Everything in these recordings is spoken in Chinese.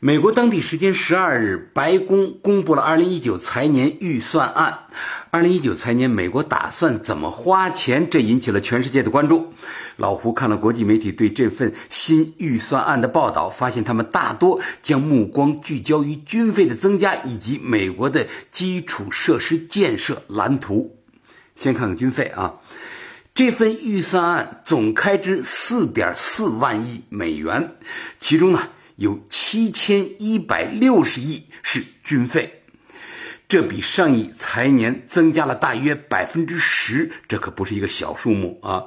美国当地时间十二日，白宫公布了二零一九财年预算案。二零一九财年，美国打算怎么花钱？这引起了全世界的关注。老胡看了国际媒体对这份新预算案的报道，发现他们大多将目光聚焦于军费的增加以及美国的基础设施建设蓝图。先看看军费啊，这份预算案总开支四点四万亿美元，其中呢。有七千一百六十亿是军费，这比上一财年增加了大约百分之十，这可不是一个小数目啊！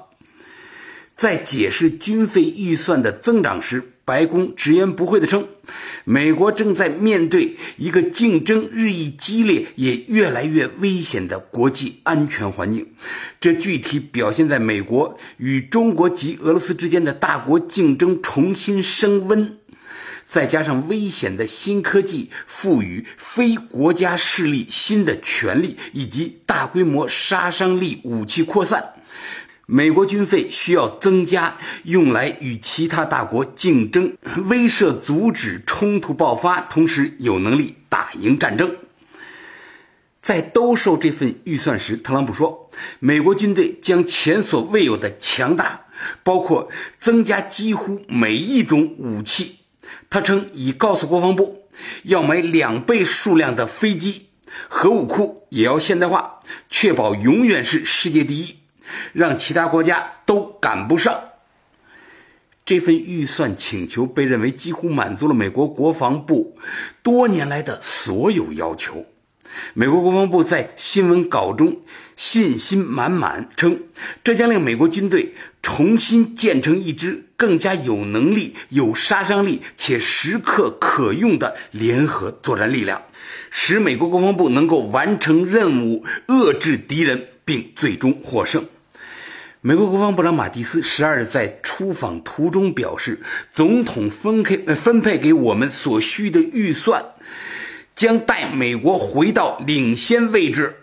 在解释军费预算的增长时，白宫直言不讳地称，美国正在面对一个竞争日益激烈也越来越危险的国际安全环境，这具体表现在美国与中国及俄罗斯之间的大国竞争重新升温。再加上危险的新科技赋予非国家势力新的权利，以及大规模杀伤力武器扩散，美国军费需要增加，用来与其他大国竞争，威慑、阻止冲突爆发，同时有能力打赢战争。在兜售这份预算时，特朗普说，美国军队将前所未有的强大，包括增加几乎每一种武器。他称已告诉国防部，要买两倍数量的飞机，核武库也要现代化，确保永远是世界第一，让其他国家都赶不上。这份预算请求被认为几乎满足了美国国防部多年来的所有要求。美国国防部在新闻稿中信心满满称，这将令美国军队重新建成一支更加有能力、有杀伤力且时刻可用的联合作战力量，使美国国防部能够完成任务，遏制敌人，并最终获胜。美国国防部长马蒂斯十二日在出访途中表示，总统分配分配给我们所需的预算。将带美国回到领先位置。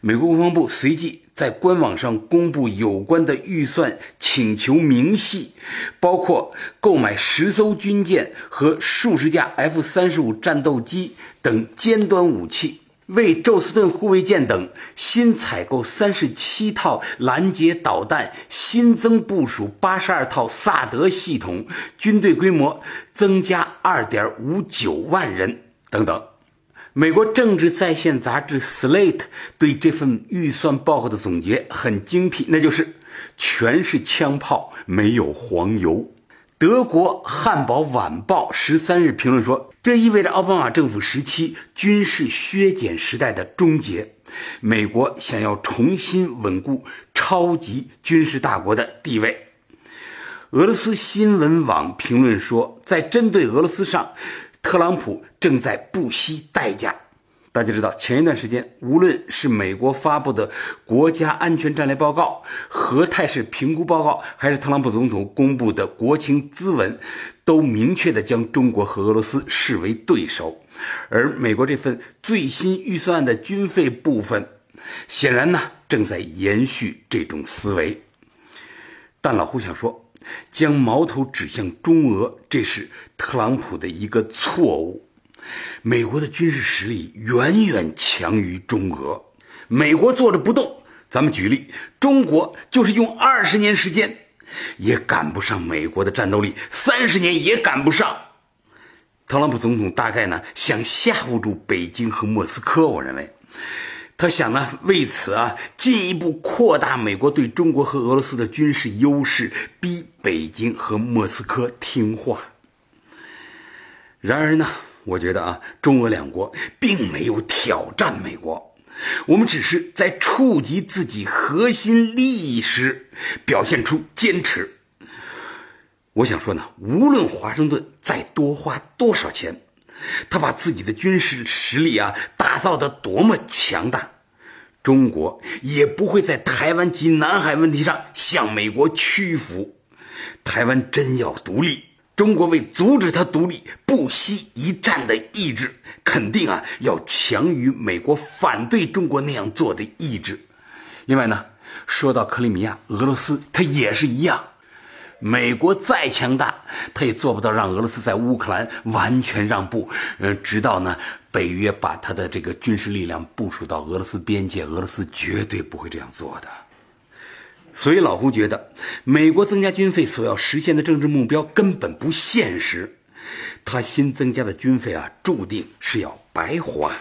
美国国防部随即在官网上公布有关的预算请求明细，包括购买十艘军舰和数十架 F 三十五战斗机等尖端武器，为宙斯盾护卫舰等新采购三十七套拦截导弹，新增部署八十二套萨德系统，军队规模增加二点五九万人等等。美国政治在线杂志《Slate》对这份预算报告的总结很精辟，那就是全是枪炮，没有黄油。德国《汉堡晚报》十三日评论说，这意味着奥巴马政府时期军事削减时代的终结。美国想要重新稳固超级军事大国的地位。俄罗斯新闻网评论说，在针对俄罗斯上。特朗普正在不惜代价。大家知道，前一段时间，无论是美国发布的国家安全战略报告、核态势评估报告，还是特朗普总统公布的国情咨文，都明确的将中国和俄罗斯视为对手。而美国这份最新预算案的军费部分，显然呢正在延续这种思维。但老胡想说。将矛头指向中俄，这是特朗普的一个错误。美国的军事实力远远强于中俄，美国坐着不动。咱们举例，中国就是用二十年时间，也赶不上美国的战斗力，三十年也赶不上。特朗普总统大概呢想吓唬住北京和莫斯科，我认为。他想呢，为此啊，进一步扩大美国对中国和俄罗斯的军事优势，逼北京和莫斯科听话。然而呢，我觉得啊，中俄两国并没有挑战美国，我们只是在触及自己核心利益时表现出坚持。我想说呢，无论华盛顿再多花多少钱。他把自己的军事实力啊打造的多么强大，中国也不会在台湾及南海问题上向美国屈服。台湾真要独立，中国为阻止他独立不惜一战的意志，肯定啊要强于美国反对中国那样做的意志。另外呢，说到克里米亚，俄罗斯它也是一样。美国再强大，他也做不到让俄罗斯在乌克兰完全让步。嗯，直到呢，北约把他的这个军事力量部署到俄罗斯边界，俄罗斯绝对不会这样做的。所以老胡觉得，美国增加军费所要实现的政治目标根本不现实，他新增加的军费啊，注定是要白花。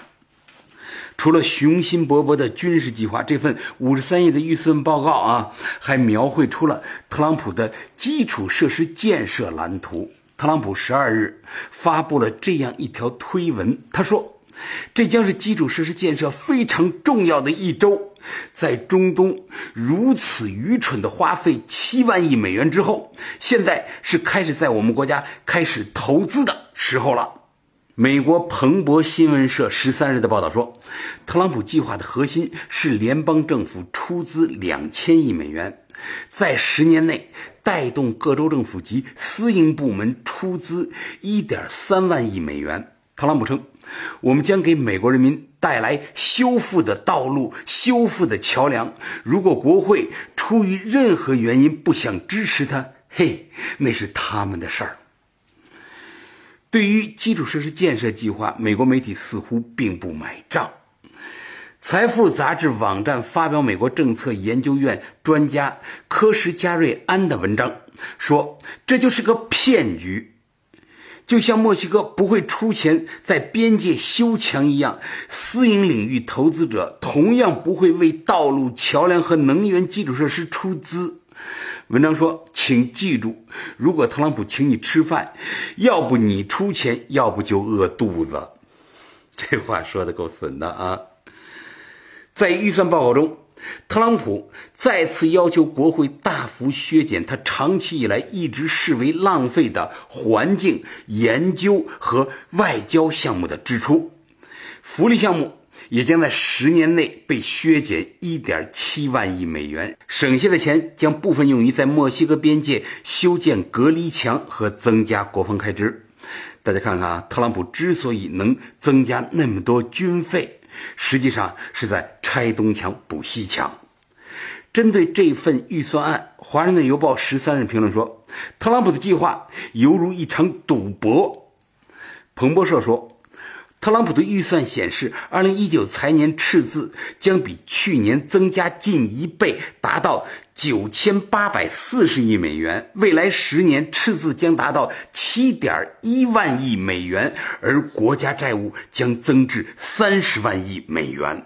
除了雄心勃勃的军事计划，这份五十三页的预算报告啊，还描绘出了特朗普的基础设施建设蓝图。特朗普十二日发布了这样一条推文，他说：“这将是基础设施建设非常重要的一周，在中东如此愚蠢的花费七万亿美元之后，现在是开始在我们国家开始投资的时候了。”美国彭博新闻社十三日的报道说，特朗普计划的核心是联邦政府出资两千亿美元，在十年内带动各州政府及私营部门出资一点三万亿美元。特朗普称：“我们将给美国人民带来修复的道路、修复的桥梁。如果国会出于任何原因不想支持他，嘿，那是他们的事儿。”对于基础设施建设计划，美国媒体似乎并不买账。财富杂志网站发表美国政策研究院专家科什加瑞安的文章，说这就是个骗局，就像墨西哥不会出钱在边界修墙一样，私营领域投资者同样不会为道路、桥梁和能源基础设施出资。文章说：“请记住，如果特朗普请你吃饭，要不你出钱，要不就饿肚子。”这话说的够损的啊！在预算报告中，特朗普再次要求国会大幅削减他长期以来一直视为浪费的环境研究和外交项目的支出，福利项目。也将在十年内被削减一点七万亿美元，省下的钱将部分用于在墨西哥边界修建隔离墙和增加国防开支。大家看看啊，特朗普之所以能增加那么多军费，实际上是在拆东墙补西墙。针对这份预算案，《华盛顿邮报》十三日评论说，特朗普的计划犹如一场赌博。彭博社说。特朗普的预算显示，二零一九财年赤字将比去年增加近一倍，达到九千八百四十亿美元。未来十年赤字将达到七点一万亿美元，而国家债务将增至三十万亿美元。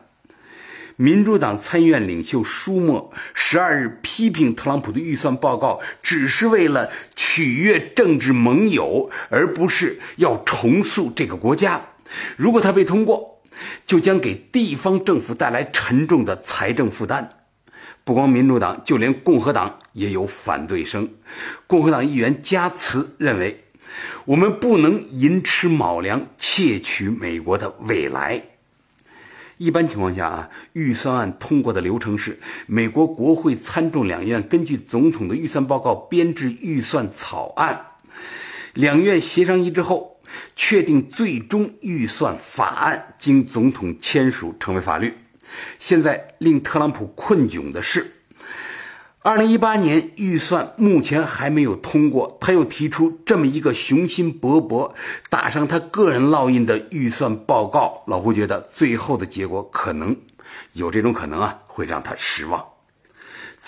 民主党参议院领袖舒默十二日批评特朗普的预算报告，只是为了取悦政治盟友，而不是要重塑这个国家。如果它被通过，就将给地方政府带来沉重的财政负担。不光民主党，就连共和党也有反对声。共和党议员加茨认为，我们不能寅吃卯粮，窃取美国的未来。一般情况下啊，预算案通过的流程是：美国国会参众两院根据总统的预算报告编制预算草案，两院协商一致后。确定最终预算法案，经总统签署成为法律。现在令特朗普困窘的是，二零一八年预算目前还没有通过，他又提出这么一个雄心勃勃、打上他个人烙印的预算报告。老胡觉得最后的结果可能有这种可能啊，会让他失望。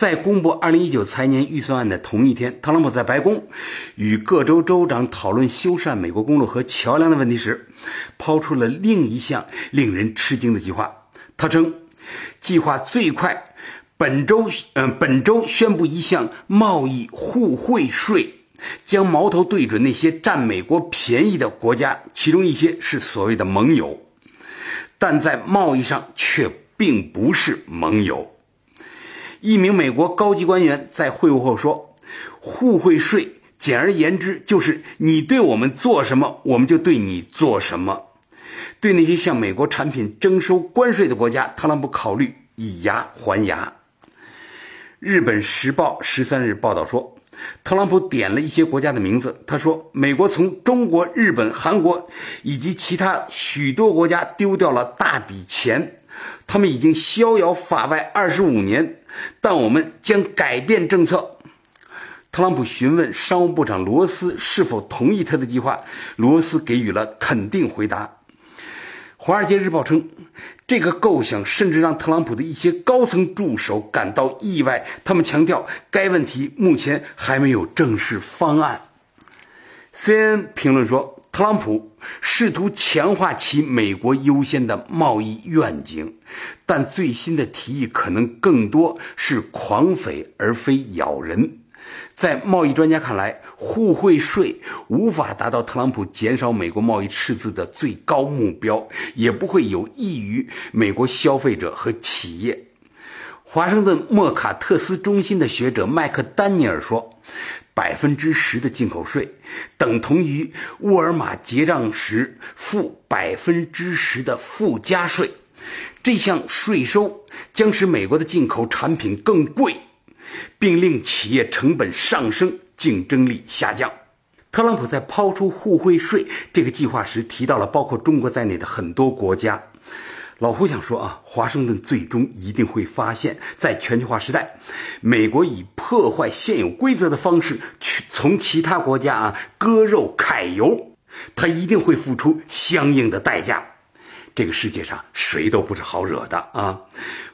在公布2019财年预算案的同一天，特朗普在白宫与各州州长讨论修缮美国公路和桥梁的问题时，抛出了另一项令人吃惊的计划。他称，计划最快本周，嗯，本周宣布一项贸易互惠税，将矛头对准那些占美国便宜的国家，其中一些是所谓的盟友，但在贸易上却并不是盟友。一名美国高级官员在会晤后说：“互惠税，简而言之，就是你对我们做什么，我们就对你做什么。对那些向美国产品征收关税的国家，特朗普考虑以牙还牙。日本时报十三日报道说，特朗普点了一些国家的名字。他说，美国从中国、日本、韩国以及其他许多国家丢掉了大笔钱，他们已经逍遥法外二十五年，但我们将改变政策。特朗普询问商务部长罗斯是否同意他的计划，罗斯给予了肯定回答。《华尔街日报》称，这个构想甚至让特朗普的一些高层助手感到意外。他们强调，该问题目前还没有正式方案。CNN 评论说，特朗普试图强化其“美国优先”的贸易愿景，但最新的提议可能更多是狂吠而非咬人。在贸易专家看来，互惠税无法达到特朗普减少美国贸易赤字的最高目标，也不会有益于美国消费者和企业。华盛顿莫卡特斯中心的学者麦克丹尼尔说：“百分之十的进口税等同于沃尔玛结账时付百分之十的附加税，这项税收将使美国的进口产品更贵。”并令企业成本上升，竞争力下降。特朗普在抛出互惠税这个计划时，提到了包括中国在内的很多国家。老胡想说啊，华盛顿最终一定会发现，在全球化时代，美国以破坏现有规则的方式去从其他国家啊割肉揩油，他一定会付出相应的代价。这个世界上谁都不是好惹的啊！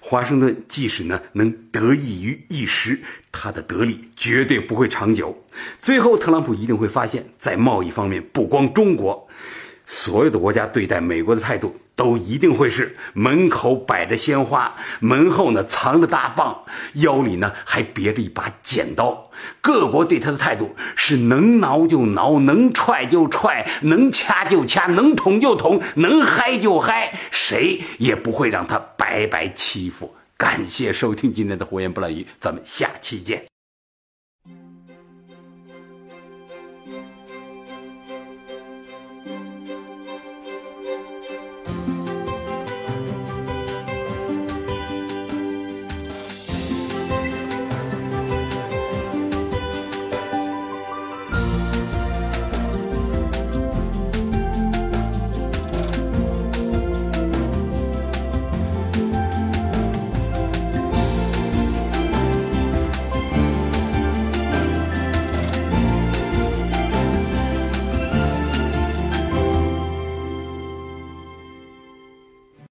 华盛顿即使呢能得益于一时，他的得利绝对不会长久。最后，特朗普一定会发现，在贸易方面，不光中国。所有的国家对待美国的态度都一定会是门口摆着鲜花，门后呢藏着大棒，腰里呢还别着一把剪刀。各国对他的态度是能挠就挠，能踹就踹，能掐就掐，能捅就捅，能嗨就嗨，谁也不会让他白白欺负。感谢收听今天的胡言不乱语，咱们下期见。